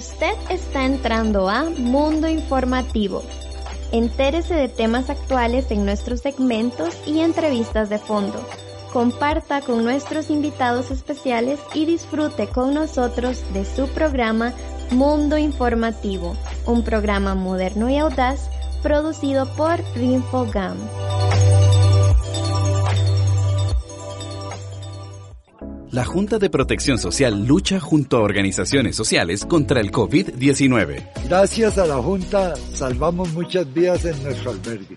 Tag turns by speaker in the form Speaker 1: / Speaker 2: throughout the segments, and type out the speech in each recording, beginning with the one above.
Speaker 1: Usted está entrando a Mundo Informativo. Entérese de temas actuales en nuestros segmentos y entrevistas de fondo. Comparta con nuestros invitados especiales y disfrute con nosotros de su programa Mundo Informativo, un programa moderno y audaz producido por Rinfogam.
Speaker 2: La Junta de Protección Social lucha junto a organizaciones sociales contra el COVID-19.
Speaker 3: Gracias a la Junta salvamos muchas vidas en nuestro albergue.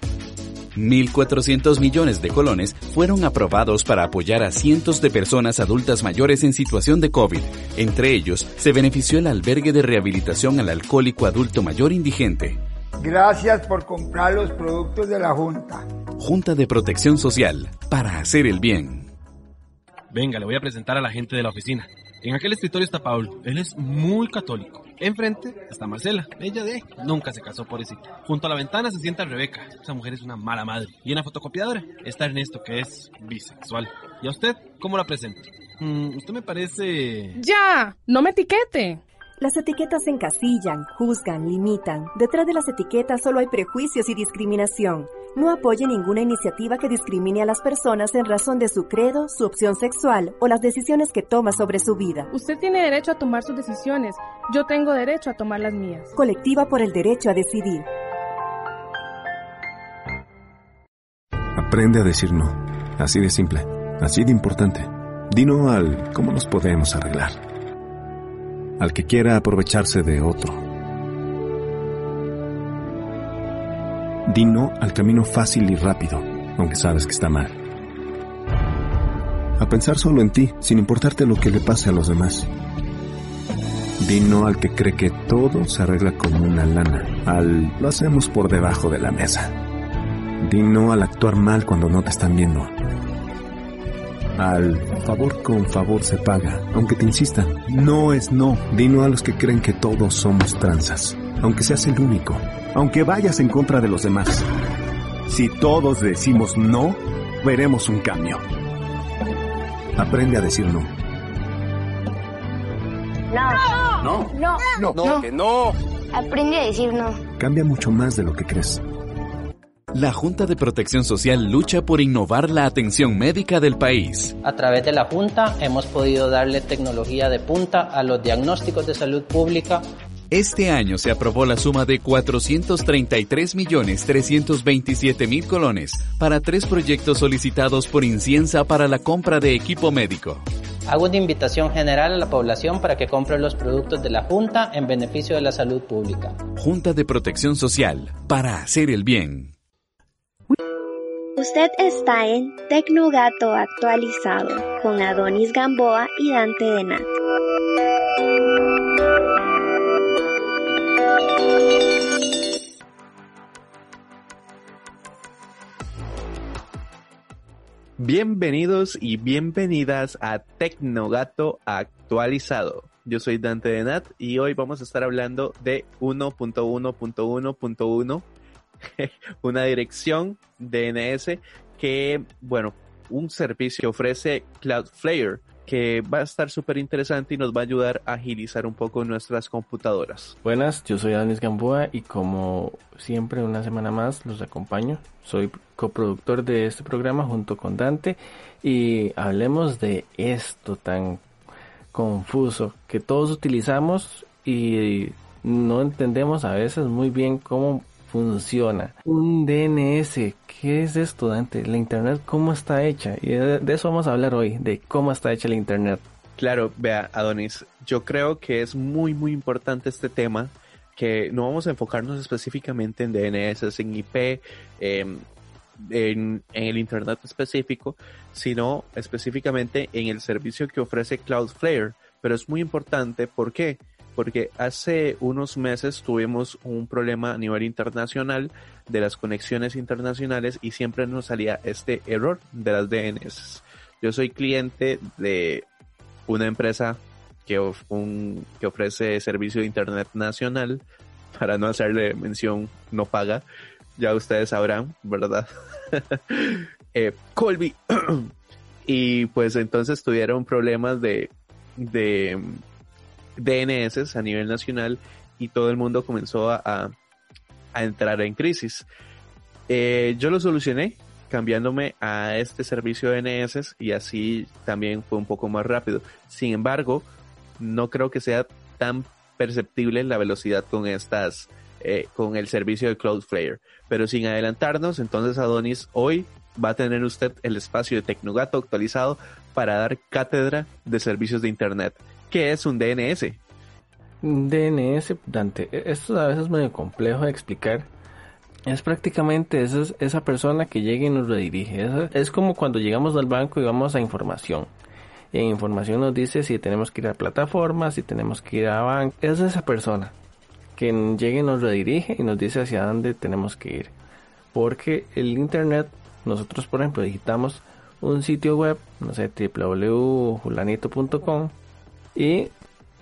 Speaker 2: 1.400 millones de colones fueron aprobados para apoyar a cientos de personas adultas mayores en situación de COVID. Entre ellos, se benefició el albergue de rehabilitación al alcohólico adulto mayor indigente.
Speaker 3: Gracias por comprar los productos de la Junta.
Speaker 2: Junta de Protección Social, para hacer el bien.
Speaker 4: Venga, le voy a presentar a la gente de la oficina. En aquel escritorio está Pablo. Él es muy católico. Enfrente está Marcela. Ella de nunca se casó por eso. Junto a la ventana se sienta Rebeca. Esa mujer es una mala madre. Y en la fotocopiadora está Ernesto, que es bisexual. ¿Y a usted cómo la presento? Mm, usted me parece...
Speaker 5: ¡Ya! ¡No me etiquete!
Speaker 6: Las etiquetas encasillan, juzgan, limitan. Detrás de las etiquetas solo hay prejuicios y discriminación. No apoye ninguna iniciativa que discrimine a las personas en razón de su credo, su opción sexual o las decisiones que toma sobre su vida.
Speaker 5: Usted tiene derecho a tomar sus decisiones. Yo tengo derecho a tomar las mías.
Speaker 6: Colectiva por el derecho a decidir.
Speaker 7: Aprende a decir no. Así de simple. Así de importante. Dino al cómo nos podemos arreglar. Al que quiera aprovecharse de otro Di no al camino fácil y rápido, aunque sabes que está mal. A pensar solo en ti, sin importarte lo que le pase a los demás. Di no al que cree que todo se arregla como una lana, al lo hacemos por debajo de la mesa. Di no al actuar mal cuando no te están viendo. Al favor con favor se paga, aunque te insistan. No es no. Di no a los que creen que todos somos tranzas, aunque seas el único aunque vayas en contra de los demás. Si todos decimos no, veremos un cambio. Aprende a decir no.
Speaker 8: No.
Speaker 4: No.
Speaker 8: No.
Speaker 4: No. No. Que no.
Speaker 8: Aprende a decir no.
Speaker 7: Cambia mucho más de lo que crees.
Speaker 2: La Junta de Protección Social lucha por innovar la atención médica del país.
Speaker 9: A través de la Junta hemos podido darle tecnología de punta a los diagnósticos de salud pública
Speaker 2: este año se aprobó la suma de 433.327.000 colones para tres proyectos solicitados por Inciensa para la compra de equipo médico.
Speaker 9: Hago una invitación general a la población para que compre los productos de la Junta en beneficio de la salud pública.
Speaker 2: Junta de Protección Social, para hacer el bien.
Speaker 1: Usted está en Tecnogato actualizado con Adonis Gamboa y Dante Denat.
Speaker 10: Bienvenidos y bienvenidas a Tecnogato actualizado. Yo soy Dante de Nat y hoy vamos a estar hablando de 1.1.1.1, una dirección DNS que, bueno, un servicio que ofrece Cloudflare que va a estar súper interesante y nos va a ayudar a agilizar un poco nuestras computadoras.
Speaker 11: Buenas, yo soy Anis Gamboa y como siempre una semana más los acompaño. Soy coproductor de este programa junto con Dante y hablemos de esto tan confuso que todos utilizamos y no entendemos a veces muy bien cómo funciona. Un DNS, ¿qué es esto, Dante? La Internet, ¿cómo está hecha? Y de, eso vamos a hablar hoy, de cómo está hecha la Internet.
Speaker 10: Claro, vea, Adonis, yo creo que es muy, muy importante este tema que no vamos a enfocarnos específicamente en DNS, en IP, em, en, en, el Internet específico, sino específicamente en el servicio que ofrece Cloudflare. Pero es muy importante, ¿por qué? Porque hace unos meses tuvimos un problema a nivel internacional de las conexiones internacionales y siempre nos salía este error de las DNS. Yo soy cliente de una empresa que, un, que ofrece servicio de Internet nacional, para no hacerle mención, no paga, ya ustedes sabrán, ¿verdad? eh, Colby. y pues entonces tuvieron problemas de, de DNS a nivel nacional y todo el mundo comenzó a, a entrar en crisis. Eh, yo lo solucioné cambiándome a este servicio de DNS y así también fue un poco más rápido. Sin embargo, no creo que sea tan perceptible la velocidad con estas, eh, con el servicio de Cloudflare. Pero sin adelantarnos, entonces Adonis, hoy va a tener usted el espacio de Tecnogato actualizado para dar cátedra de servicios de Internet. ¿Qué es un DNS?
Speaker 11: DNS, Dante, e-, esto a veces es medio complejo de explicar. Es prácticamente esa, esa persona que llega y nos redirige. Es, como cuando llegamos al banco y vamos a información. Y en información nos dice si tenemos que ir a plataformas, si tenemos que ir a banco. Es esa persona que llega y nos redirige y nos dice hacia dónde tenemos que ir. Porque el internet, nosotros por ejemplo digitamos un sitio web, no sé, www.julanito.com y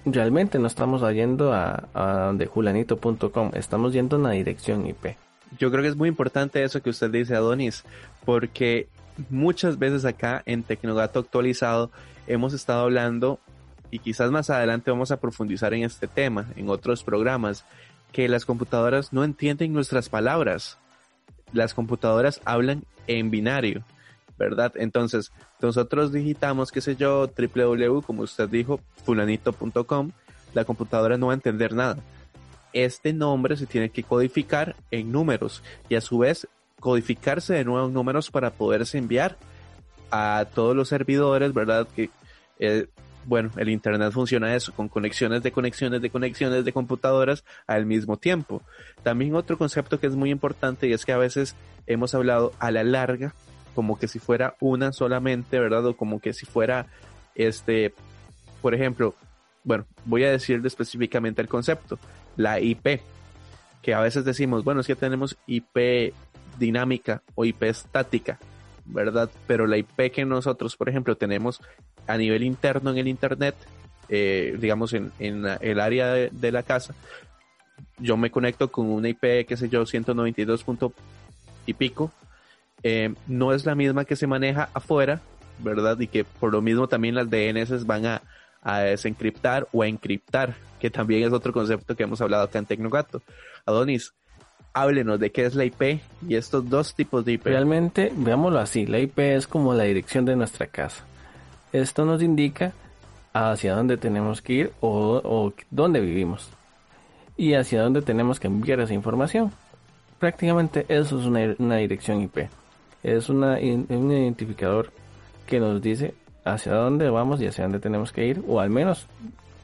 Speaker 11: realmente no estamos yendo a, a donde julanito.com, estamos yendo a una dirección IP.
Speaker 10: Yo creo que es muy importante eso que usted dice, Adonis, porque muchas veces acá en Tecnogato actualizado hemos estado hablando y quizás más adelante vamos a profundizar en este tema, en otros programas, que las computadoras no entienden nuestras palabras. Las computadoras hablan en binario, ¿verdad? Entonces, nosotros digitamos, qué sé yo, www, como usted dijo, fulanito.com, la computadora no va a entender nada. Este nombre se tiene que codificar en números y a su vez codificarse de nuevo en números para poderse enviar a todos los servidores, ¿verdad? Que eh, bueno, el Internet funciona eso, con conexiones de conexiones de conexiones de computadoras al mismo tiempo. También otro concepto que es muy importante y es que a veces hemos hablado a la larga, como que si fuera una solamente, ¿verdad? O como que si fuera, este, por ejemplo, bueno, voy a decirle específicamente el concepto, la IP, que a veces decimos, bueno, es que tenemos IP dinámica o IP estática, ¿verdad? Pero la IP que nosotros, por ejemplo, tenemos a nivel interno en el Internet, eh, digamos en, el área de, la casa, yo me conecto con una IP, qué sé yo, 192 punto y pico, eh, no es la misma que se maneja afuera, ¿verdad? Y que por lo mismo también las DNS van a, a desencriptar o a encriptar, que también es otro concepto que hemos hablado acá en Tecnogato. Adonis, háblenos de qué es la IP y estos dos tipos de IP.
Speaker 11: Realmente, veámoslo así, la IP es como la dirección de nuestra casa. Esto nos indica hacia dónde tenemos que ir o, dónde vivimos y hacia dónde tenemos que enviar esa información. Prácticamente eso es una, dirección IP. Es una, un identificador que nos dice hacia dónde vamos y hacia dónde tenemos que ir o al menos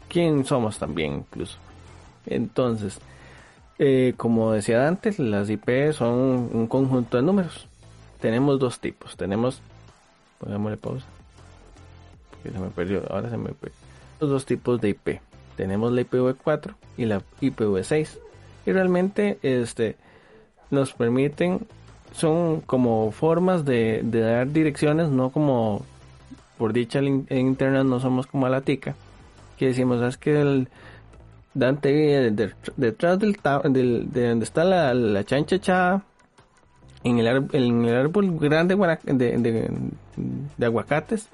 Speaker 11: quién somos también incluso. Entonces, eh, como decía antes, las IP son un conjunto de números. Tenemos dos tipos. Tenemos, pongámosle pausa. Porque se me perdió, ahora se me perdió. Los dos tipos de IP. Tenemos la IPv4 y la IPv6. Y realmente este, nos permiten, son como formas de, dar direcciones, no como, por dicha en internet no somos como a la tica. Que decimos, es que el, Dante detrás del, del, de donde está la, la chancha en el, en el árbol grande de, de, aguacates,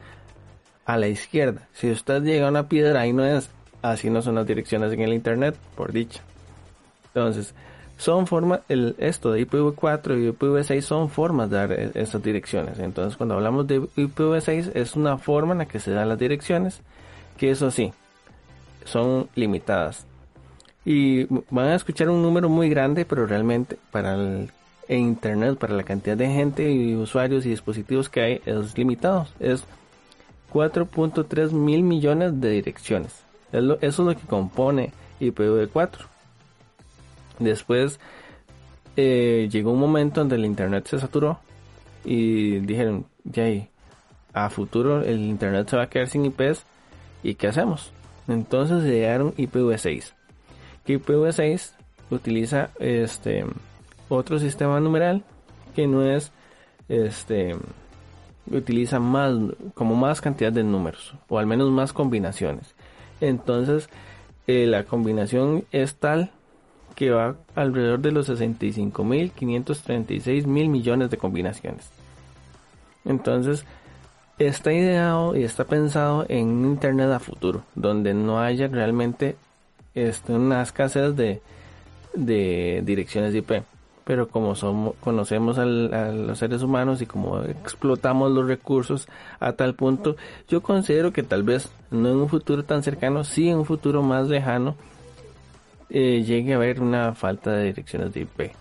Speaker 11: a la izquierda. Si usted llega a una piedra, ahí no es, así no son las direcciones en el internet, por dicha. Entonces, son formas, esto de IPv4 y IPv6 son formas de dar e, esas direcciones. Entonces, cuando hablamos de IPv6, es una forma en la que se dan las direcciones, que eso sí, son limitadas. Y van a escuchar un número muy grande, pero realmente para el internet, para la cantidad de gente y usuarios y dispositivos que hay, es limitado. Es 4.3 mil millones de direcciones. eso es lo que compone IPv4. Después eh, llegó un momento donde el internet se saturó y dijeron, ya a futuro el internet se va a quedar sin IPs y ¿qué hacemos? Entonces llegaron IPv6. Que IPv6 utiliza este otro sistema numeral que no es este utiliza más como más cantidad de números o al menos más combinaciones entonces eh, la combinación es tal que va alrededor de los 65.536 mil millones de combinaciones. Entonces está ideado y está pensado en un internet a futuro donde no haya realmente este, una escasez de, de direcciones IP pero como somos, conocemos a los seres humanos y como explotamos los recursos a tal punto, yo considero que tal vez no en un futuro tan cercano, sí en un futuro más lejano, eh, llegue a haber una falta de direcciones de IP.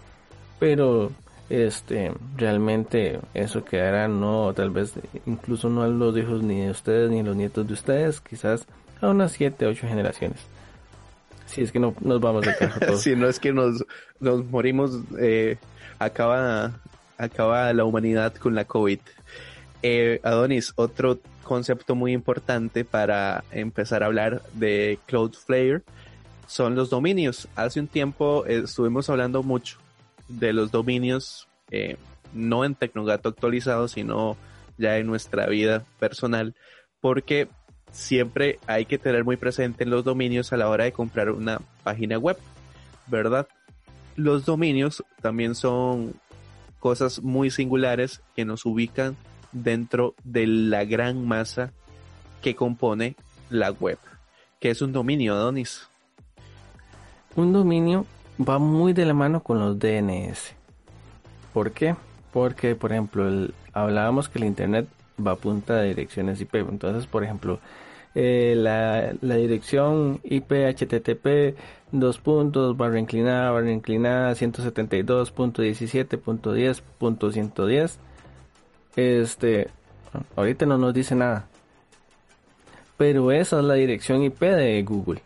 Speaker 11: Pero este realmente eso quedará no tal vez incluso no a los hijos ni de ustedes ni a los nietos de ustedes quizás a unas 7 8 generaciones si es que no nos vamos de caja todos.
Speaker 10: si no es que nos, nos morimos, eh, acaba, acaba la humanidad con la COVID. Eh, Adonis, otro concepto muy importante para empezar a hablar de Cloudflare son los dominios. Hace un tiempo eh, estuvimos hablando mucho de los dominios, no en Tecnogato actualizado, sino ya en nuestra vida personal, porque siempre hay que tener muy presente los dominios a la hora de comprar una página web, ¿verdad? Los dominios también son cosas muy singulares que nos ubican dentro de la gran masa que compone la web. ¿Qué es un dominio, Adonis?
Speaker 11: Un dominio va muy de la mano con los DNS. ¿Por qué? Porque, por ejemplo, hablábamos que el Internet va a punta de direcciones IP. Entonces, por ejemplo, eh, la, dirección IP HTTP dos puntos barra inclinada barra inclinada 172.17.10.110 este ahorita no nos dice nada pero esa es la dirección IP de Google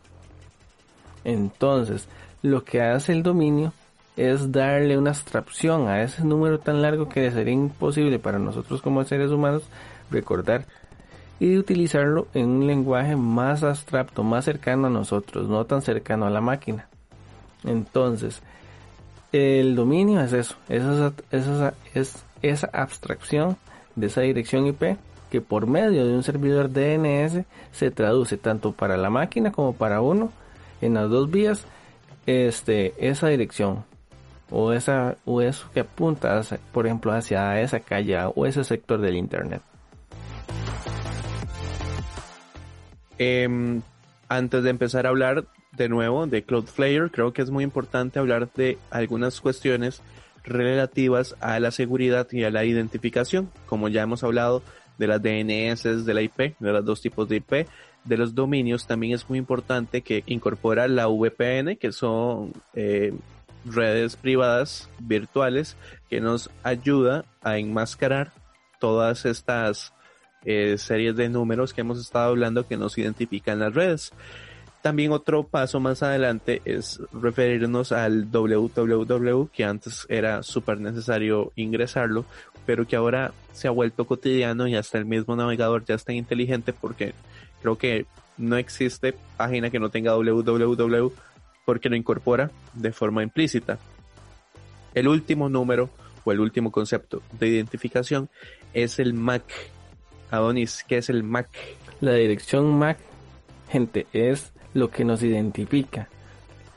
Speaker 11: entonces lo que hace el dominio es darle una abstracción a ese número tan largo que sería imposible para nosotros como seres humanos recordar y utilizarlo en un lenguaje más abstracto, más cercano a nosotros, no tan cercano a la máquina. Entonces, el dominio es eso, esa, esa, es esa abstracción de esa dirección IP que por medio de un servidor DNS se traduce tanto para la máquina como para uno en las dos vías este esa dirección o esa o eso que apunta por ejemplo hacia esa calle o ese sector del internet.
Speaker 10: Em, antes de empezar a hablar de nuevo de Cloudflare, creo que es muy importante hablar de algunas cuestiones relativas a la seguridad y a la identificación, como ya hemos hablado de las DNS de la IP, de los dos tipos de IP, de los dominios, también es muy importante que incorpora la VPN, que son eh, redes privadas virtuales, que nos ayuda a enmascarar todas estas eh, series de números que hemos estado hablando que nos identifican las redes. También otro paso más adelante es referirnos al www, que antes era súper necesario ingresarlo, pero que ahora se ha vuelto cotidiano y hasta el mismo navegador ya está inteligente porque creo que no existe página que no tenga www porque lo incorpora de forma implícita. El último número o el último concepto de identificación es el MAC, Adonis, ¿qué es el MAC?
Speaker 11: La dirección MAC, gente, es lo que nos identifica.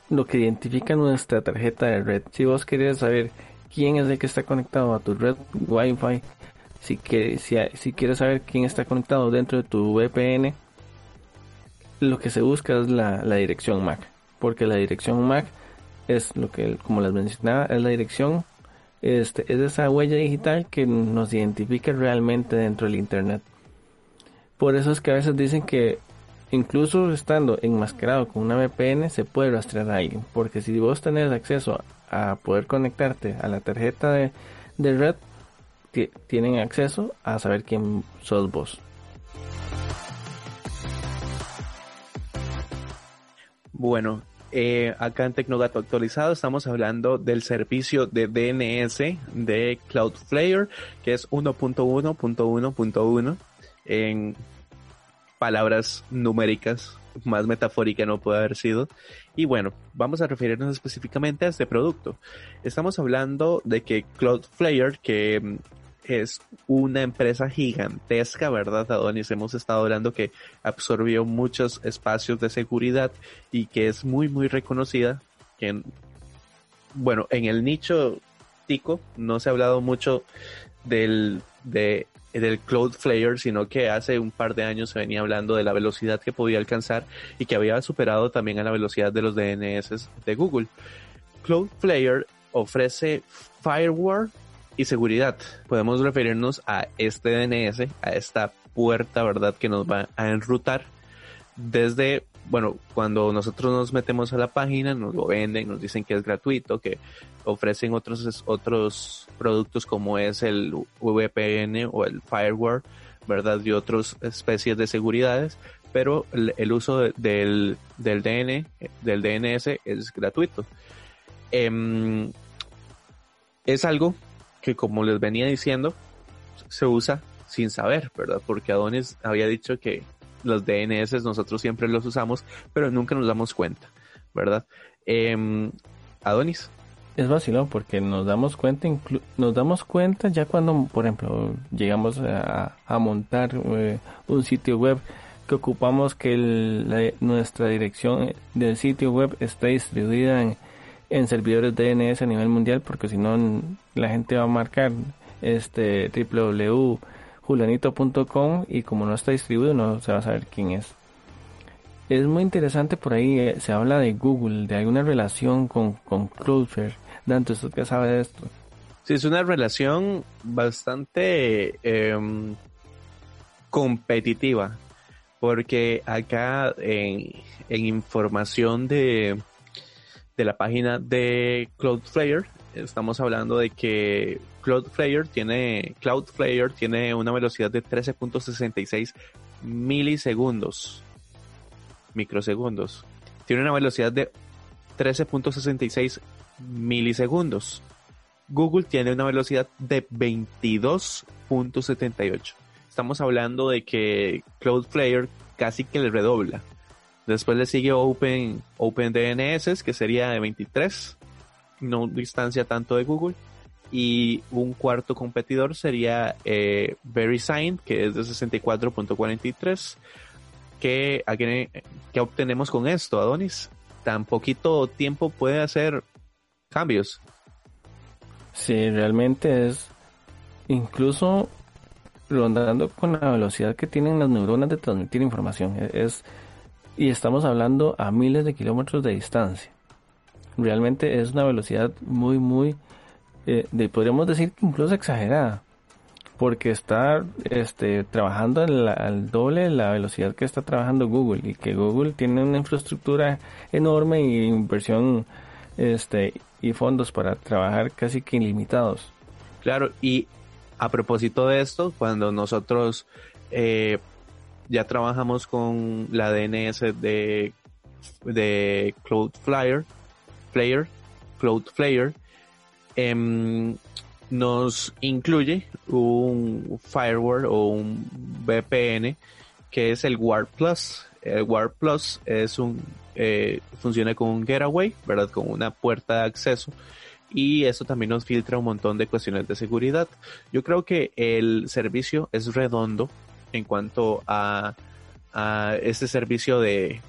Speaker 11: Lo que identifica nuestra tarjeta de red. Si vos querés saber quién es el que está conectado a tu red Wi-Fi, si, si, quieres saber quién está conectado dentro de tu VPN, lo que se busca es la, la dirección MAC. Porque la dirección MAC es lo que, como les mencionaba, es la dirección este, es esa huella digital que nos identifica realmente dentro del Internet. Por eso es que a veces dicen que incluso estando enmascarado con una VPN se puede rastrear a alguien. Porque si vos tenés acceso a poder conectarte a la tarjeta de, red, tienen acceso a saber quién sos vos.
Speaker 10: Bueno, eh, acá en Tecnogato actualizado estamos hablando del servicio de DNS de Cloudflare, que es 1.1.1.1 en palabras numéricas, más metafórica no puede haber sido. Y bueno, vamos a referirnos específicamente a este producto. Estamos hablando de que Cloudflare, que mm, es una empresa gigantesca, ¿verdad, Adonis? Hemos estado hablando que absorbió muchos espacios de seguridad y que es muy, muy reconocida. Que, bueno, en el nicho tico no se ha hablado mucho del, de, del Cloudflare, sino que hace un par de años se venía hablando de la velocidad que podía alcanzar y que había superado también a la velocidad de los DNS de Google. Cloudflare ofrece firewall y seguridad. Podemos referirnos a este DNS, a esta puerta, ¿verdad? Que nos va a enrutar desde, bueno, cuando nosotros nos metemos a la página, nos lo venden, nos dicen que es gratuito, que ofrecen otros, otros productos como es el VPN o el firewall, ¿verdad? Y otras especies de seguridades, pero el, uso del, del, DN, del DNS es gratuito. Em, es algo que como les venía diciendo, se usa sin saber, ¿verdad? Porque Adonis había dicho que los DNS nosotros siempre los usamos, pero nunca nos damos cuenta, ¿verdad? Eh, Adonis.
Speaker 11: Es vacilón porque nos damos cuenta, nos damos cuenta ya cuando, por ejemplo, llegamos a, montar eh, un sitio web que ocupamos que nuestra dirección del sitio web está distribuida en, servidores DNS a nivel mundial porque si no la gente va a marcar este www.julianito.com y como no está distribuido no se va a saber quién es. Es muy interesante por ahí, eh, se habla de Google, de alguna relación con, con Cloudflare. Dante, ¿usted qué sabe de esto?
Speaker 10: Sí, es una relación bastante em, competitiva, porque acá en, en información de, de la página de Cloudflare. Estamos hablando de que Cloudflare tiene, Cloudflare tiene una velocidad de 13.66 milisegundos, microsegundos. Tiene una velocidad de 13.66 milisegundos. Google tiene una velocidad de 22.78. Estamos hablando de que Cloudflare casi que le redobla. Después le sigue Open, OpenDNS, que sería de 23, no distancia tanto de Google. Y un cuarto competidor sería eh, VeriSign, que es de 64.43. ¿Qué, ¿Qué obtenemos con esto, Adonis? Tan poquito tiempo puede hacer cambios.
Speaker 11: Sí, realmente es incluso rondando con la velocidad que tienen las neuronas de transmitir información. Es, y estamos hablando a miles de kilómetros de distancia. Realmente es una velocidad muy, muy, eh, de, podríamos decir incluso exagerada, porque está este, trabajando al doble la velocidad que está trabajando Google y que Google tiene una infraestructura enorme y inversión este, y fondos para trabajar casi que ilimitados.
Speaker 10: Claro, y a propósito de esto, cuando nosotros eh, ya trabajamos con la DNS de, de Cloudflare, Flare, Cloudflare, em, nos incluye un firewall o un VPN que es el Warp Plus. El Warp Plus es un, eh, funciona con un getaway, ¿verdad? Con una puerta de acceso y eso también nos filtra un montón de cuestiones de seguridad. Yo creo que el servicio es redondo en cuanto a, a este servicio de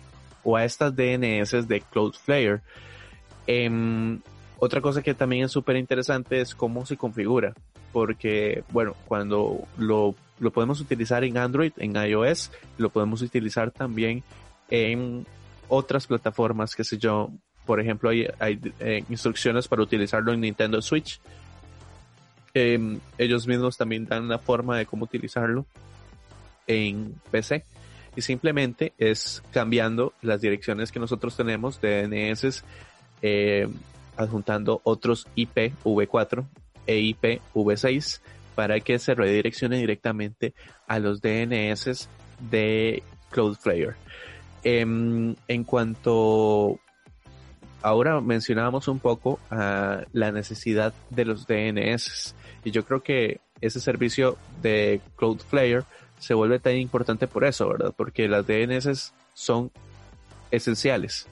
Speaker 10: o a estas DNS de Cloudflare. Em, otra cosa que también es súper interesante es cómo se configura, porque bueno, cuando lo, lo podemos utilizar en Android, en iOS, lo podemos utilizar también en otras plataformas, que sé yo, por ejemplo, hay, eh, instrucciones para utilizarlo en Nintendo Switch. Em, ellos mismos también dan una forma de cómo utilizarlo en PC y simplemente es cambiando las direcciones que nosotros tenemos de DNS eh, adjuntando otros IP v4 e IP v6 para que se redireccione directamente a los DNS de Cloudflare. Em, en cuanto ahora mencionábamos un poco uh, la necesidad de los DNS y yo creo que ese servicio de Cloudflare se vuelve tan importante por eso, ¿verdad? Porque las DNS son esenciales.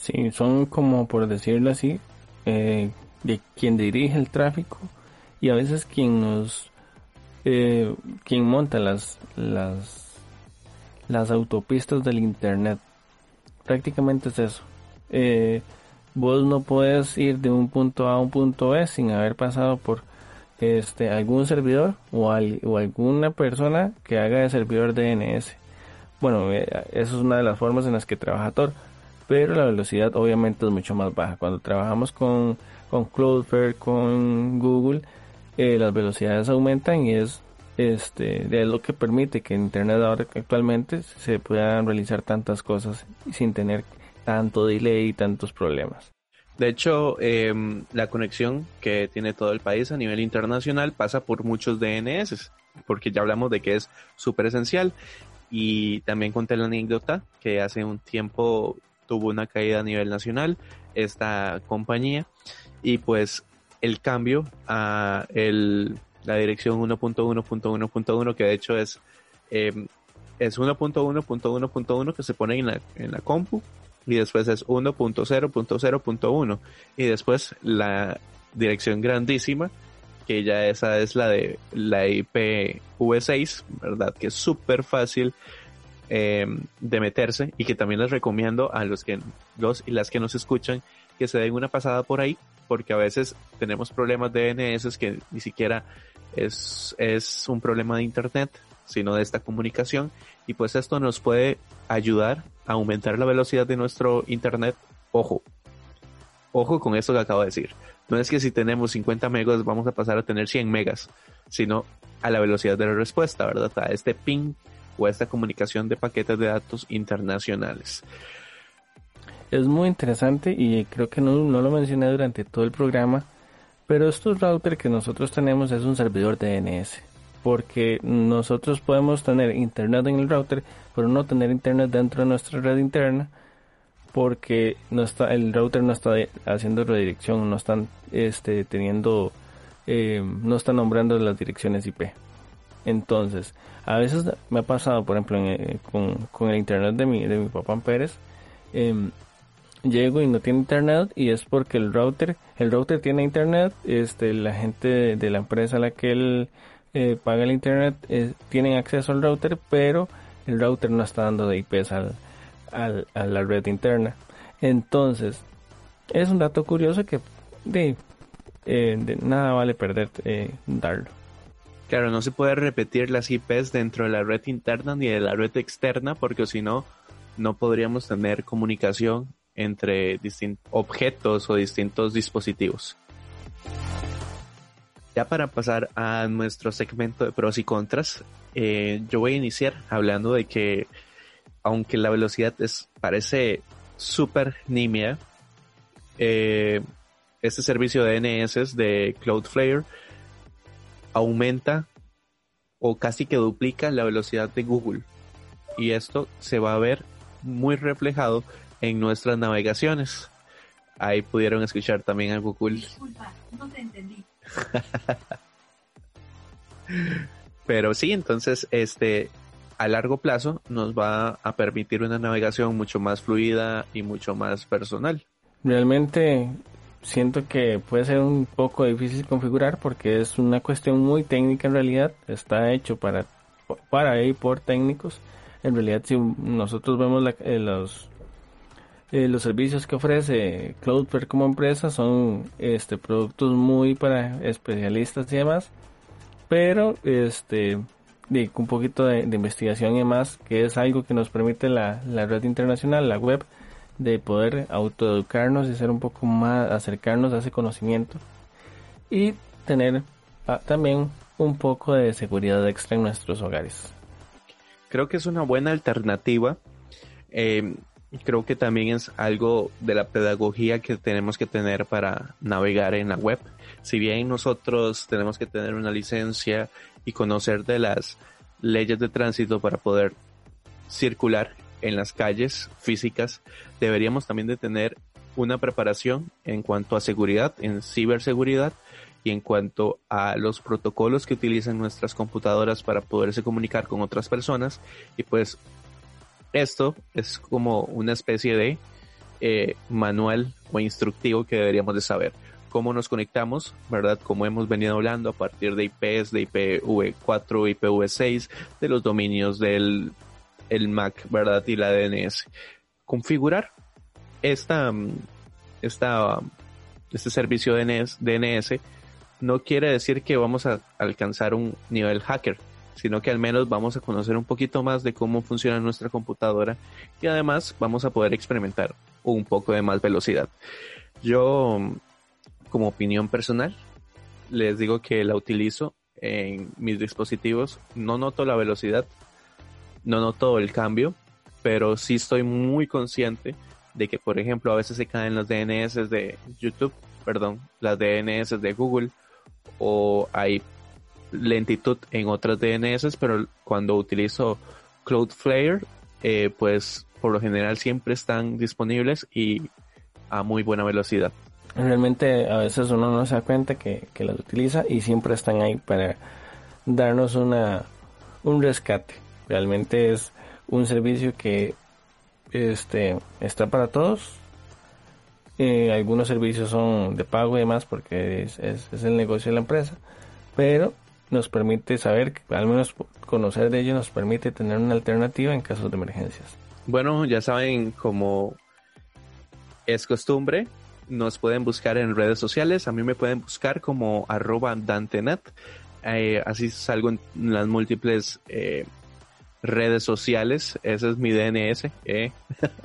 Speaker 11: Sí, son como por decirlo así, eh, de quien dirige el tráfico y a veces quien nos, eh, quien monta las, las, las autopistas del internet. Prácticamente es eso. Eh, vos no puedes ir de un punto A a un punto B sin haber pasado por este algún servidor o, o alguna persona que haga de servidor DNS. Bueno, esa es una de las formas en las que trabaja Tor, pero la velocidad obviamente es mucho más baja. Cuando trabajamos con, con Cloudflare, con Google, eh, las velocidades aumentan y es este lo que permite que Internet actualmente se puedan realizar tantas cosas sin tener tanto delay y tantos problemas.
Speaker 10: De hecho, em, la conexión que tiene todo el país a nivel internacional pasa por muchos DNS, porque ya hablamos de que es súper esencial. Y también conté la anécdota que hace un tiempo tuvo una caída a nivel nacional esta compañía y pues el cambio a el, la dirección 1.1.1.1 que de hecho es em, es 1.1.1.1 que se pone en la, en la compu y después es 1.0.0.1 y después la dirección grandísima que ya esa es la de la IPv6, ¿verdad? Que es súper fácil eh, de meterse y que también les recomiendo a los que los y las que nos escuchan que se den una pasada por ahí porque a veces tenemos problemas de DNS que ni siquiera es, es un problema de internet sino de esta comunicación y pues esto nos puede ayudar a aumentar la velocidad de nuestro internet. Ojo, ojo con esto que acabo de decir. No es que si tenemos 50 megas vamos a pasar a tener 100 megas, sino a la velocidad de la respuesta, ¿verdad? A este ping esta comunicación de paquetes de datos internacionales.
Speaker 11: Es muy interesante y creo que no, no lo mencioné durante todo el programa, pero estos routers que nosotros tenemos es un servidor DNS porque nosotros podemos tener internet en el router, pero no tener internet dentro de nuestra red interna, porque no está, el router no está haciendo redirección, no están este, teniendo, eh, no está nombrando las direcciones IP. Entonces, a veces me ha pasado, por ejemplo, eh, con, el internet de mi, papá en Pérez, em, llego y no tiene internet y es porque el router, el router tiene internet, este, la gente de, la empresa a la que él eh, paga el internet, tienen acceso al router, pero el router no está dando de IPs al, a la red interna. Entonces, es un dato curioso que de, eh, de nada vale perder darlo.
Speaker 10: Claro, no se puede repetir las IPs dentro de la red interna ni de la red externa porque si no, no podríamos tener comunicación entre distintos objetos o distintos dispositivos. Ya para pasar a nuestro segmento de pros y contras, eh, yo voy a iniciar hablando de que aunque la velocidad es, parece súper nimia, eh, este servicio de DNS de Cloudflare aumenta o casi que duplica la velocidad de Google. Y esto se va a ver muy reflejado en nuestras navegaciones. Ahí pudieron escuchar también a Google. Disculpa, no te entendí. Pero sí, entonces, este, a largo plazo nos va a permitir una navegación mucho más fluida y mucho más personal.
Speaker 11: Realmente siento que puede ser un poco difícil configurar porque es una cuestión muy técnica en realidad. Está hecho para, para y por técnicos. En realidad, si nosotros vemos eh, los eh, los servicios que ofrece Cloudflare como empresa son este productos muy para especialistas y demás pero este un poquito de, investigación y demás que es algo que nos permite la, la red internacional la web de poder autoeducarnos y ser un poco más acercarnos a ese conocimiento y tener ah, también un poco de seguridad extra en nuestros hogares
Speaker 10: creo que es una buena alternativa eh, creo que también es algo de la pedagogía que tenemos que tener para navegar en la web. Si bien nosotros tenemos que tener una licencia y conocer de las leyes de tránsito para poder circular en las calles físicas, deberíamos también de tener una preparación en cuanto a seguridad, en ciberseguridad y en cuanto a los protocolos que utilizan nuestras computadoras para poderse comunicar con otras personas. Y pues esto es como una especie de eh, manual o instructivo que deberíamos de saber. Cómo nos conectamos, ¿verdad? Como hemos venido hablando a partir de IPs, de IPv4, IPv6, de los dominios del el MAC, ¿verdad? Y la DNS. Configurar esta, esta, este servicio DNS, DNS no quiere decir que vamos a alcanzar un nivel hacker, sino que al menos vamos a conocer un poquito más de cómo funciona nuestra computadora y además vamos a poder experimentar un poco de más velocidad. Yo, como opinión personal, les digo que la utilizo en mis dispositivos. No noto la velocidad, no noto el cambio, pero sí estoy muy consciente de que, por ejemplo, a veces se caen los DNS de YouTube, perdón, las DNS de Google, o hay lentitud en otras DNS, pero cuando utilizo Cloudflare, eh, pues por lo general siempre están disponibles y a muy buena velocidad.
Speaker 11: Realmente a veces uno no se da cuenta que, que las utiliza y siempre están ahí para darnos una un rescate. Realmente es un servicio que este está para todos. Eh, algunos servicios son de pago y demás porque es, es, el negocio de la empresa, pero nos permite saber, al menos conocer de ello nos permite tener una alternativa en casos de emergencias.
Speaker 10: Bueno, ya saben, como es costumbre, nos pueden buscar en redes sociales. A mí me pueden buscar como arroba. Eh, así salgo en las múltiples eh, redes sociales. Ese es mi DNS. Eh.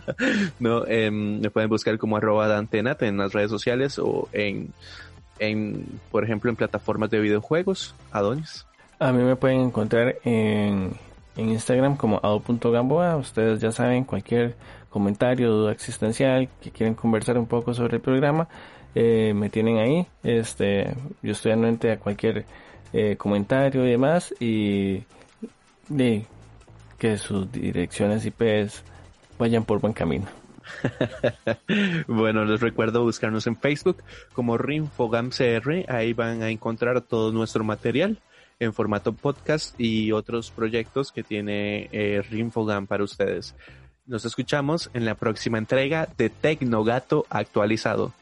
Speaker 10: no, em, me pueden buscar como arroba dantenat en las redes sociales o en, en, por ejemplo, en plataformas de videojuegos. Adonis.
Speaker 11: A mí me pueden encontrar en, en Instagram como ado.gamboa. Ustedes ya saben, cualquier comentario, duda existencial, que quieren conversar un poco sobre el programa, eh, me tienen ahí. Este, yo estoy anuente a cualquier eh, comentario y demás y, y que sus direcciones IPs vayan por buen camino.
Speaker 10: bueno, les recuerdo buscarnos en Facebook como RinfogamCR, ahí van a encontrar todo nuestro material en formato podcast y otros proyectos que tiene eh, Rinfogam para ustedes. Nos escuchamos en la próxima entrega de Tecnogato actualizado.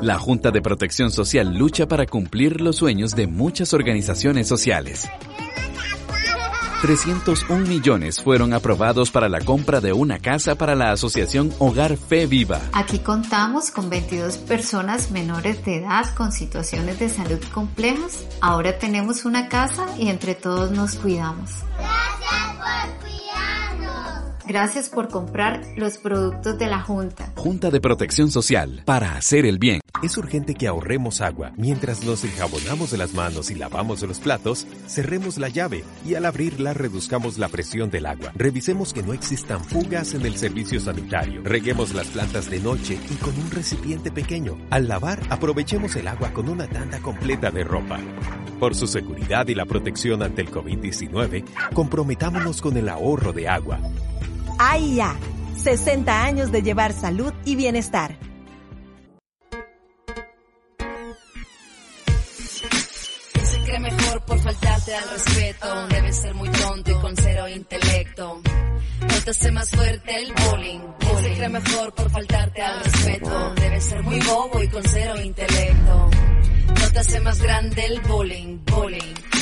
Speaker 2: La Junta de Protección Social lucha para cumplir los sueños de muchas organizaciones sociales. 301 millones fueron aprobados para la compra de una casa para la asociación Hogar Fe Viva.
Speaker 12: Aquí contamos con 22 personas menores de edad con situaciones de salud complejas. Ahora tenemos una casa y entre todos nos cuidamos.
Speaker 13: Gracias por
Speaker 12: Gracias por comprar los productos de la Junta.
Speaker 2: Junta de Protección Social, para hacer el bien.
Speaker 14: Es urgente que ahorremos agua. Mientras nos enjabonamos de las manos y lavamos los platos, cerremos la llave y al abrirla reduzcamos la presión del agua. Revisemos que no existan fugas en el servicio sanitario. Reguemos las plantas de noche y con un recipiente pequeño. Al lavar, aprovechemos el agua con una tanda completa de ropa. Por su seguridad y la protección ante el COVID-19, comprometámonos con el ahorro de agua.
Speaker 15: AIA, 60 años de llevar salud y bienestar.
Speaker 16: se cree mejor por faltarte al respeto. Debe ser muy tonto y con cero intelecto. No te hace más fuerte el bullying. se cree mejor por faltarte al respeto. Debe ser muy bobo y con cero intelecto. No te hace más grande el bullying, bullying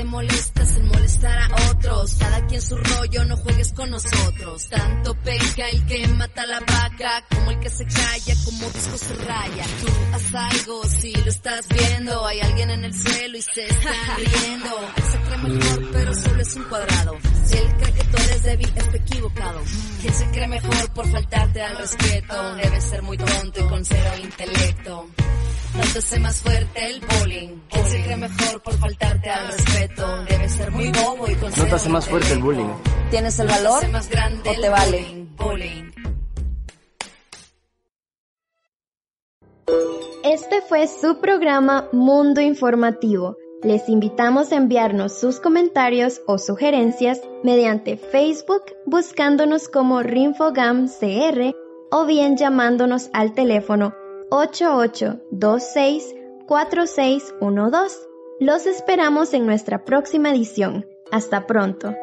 Speaker 16: te molestas en molestar a otros. Cada quien su rollo, no juegues con nosotros. Tanto peca el que mata la vaca, como el que se calla, como disco se raya. Tú haz algo si lo estás viendo. Hay alguien en el suelo y se está riendo. Él se cree mejor, pero solo es un cuadrado. Si él cree que tú eres débil, está equivocado. Quien se cree mejor por faltarte al respeto, debe ser muy tonto y con cero intelecto. No te hace más fuerte el bullying. Quien se cree mejor por faltarte al respeto. Debe ser muy bobo y con
Speaker 11: No te hace más fuerte el bullying.
Speaker 15: ¿Tienes el valor más grande o te vale?
Speaker 16: Bullying.
Speaker 1: Este fue su programa Mundo Informativo. Les invitamos a enviarnos sus comentarios o sugerencias mediante Facebook buscándonos como RinfogamCR o bien llamándonos al teléfono 88264612. Los esperamos en nuestra próxima edición. Hasta pronto.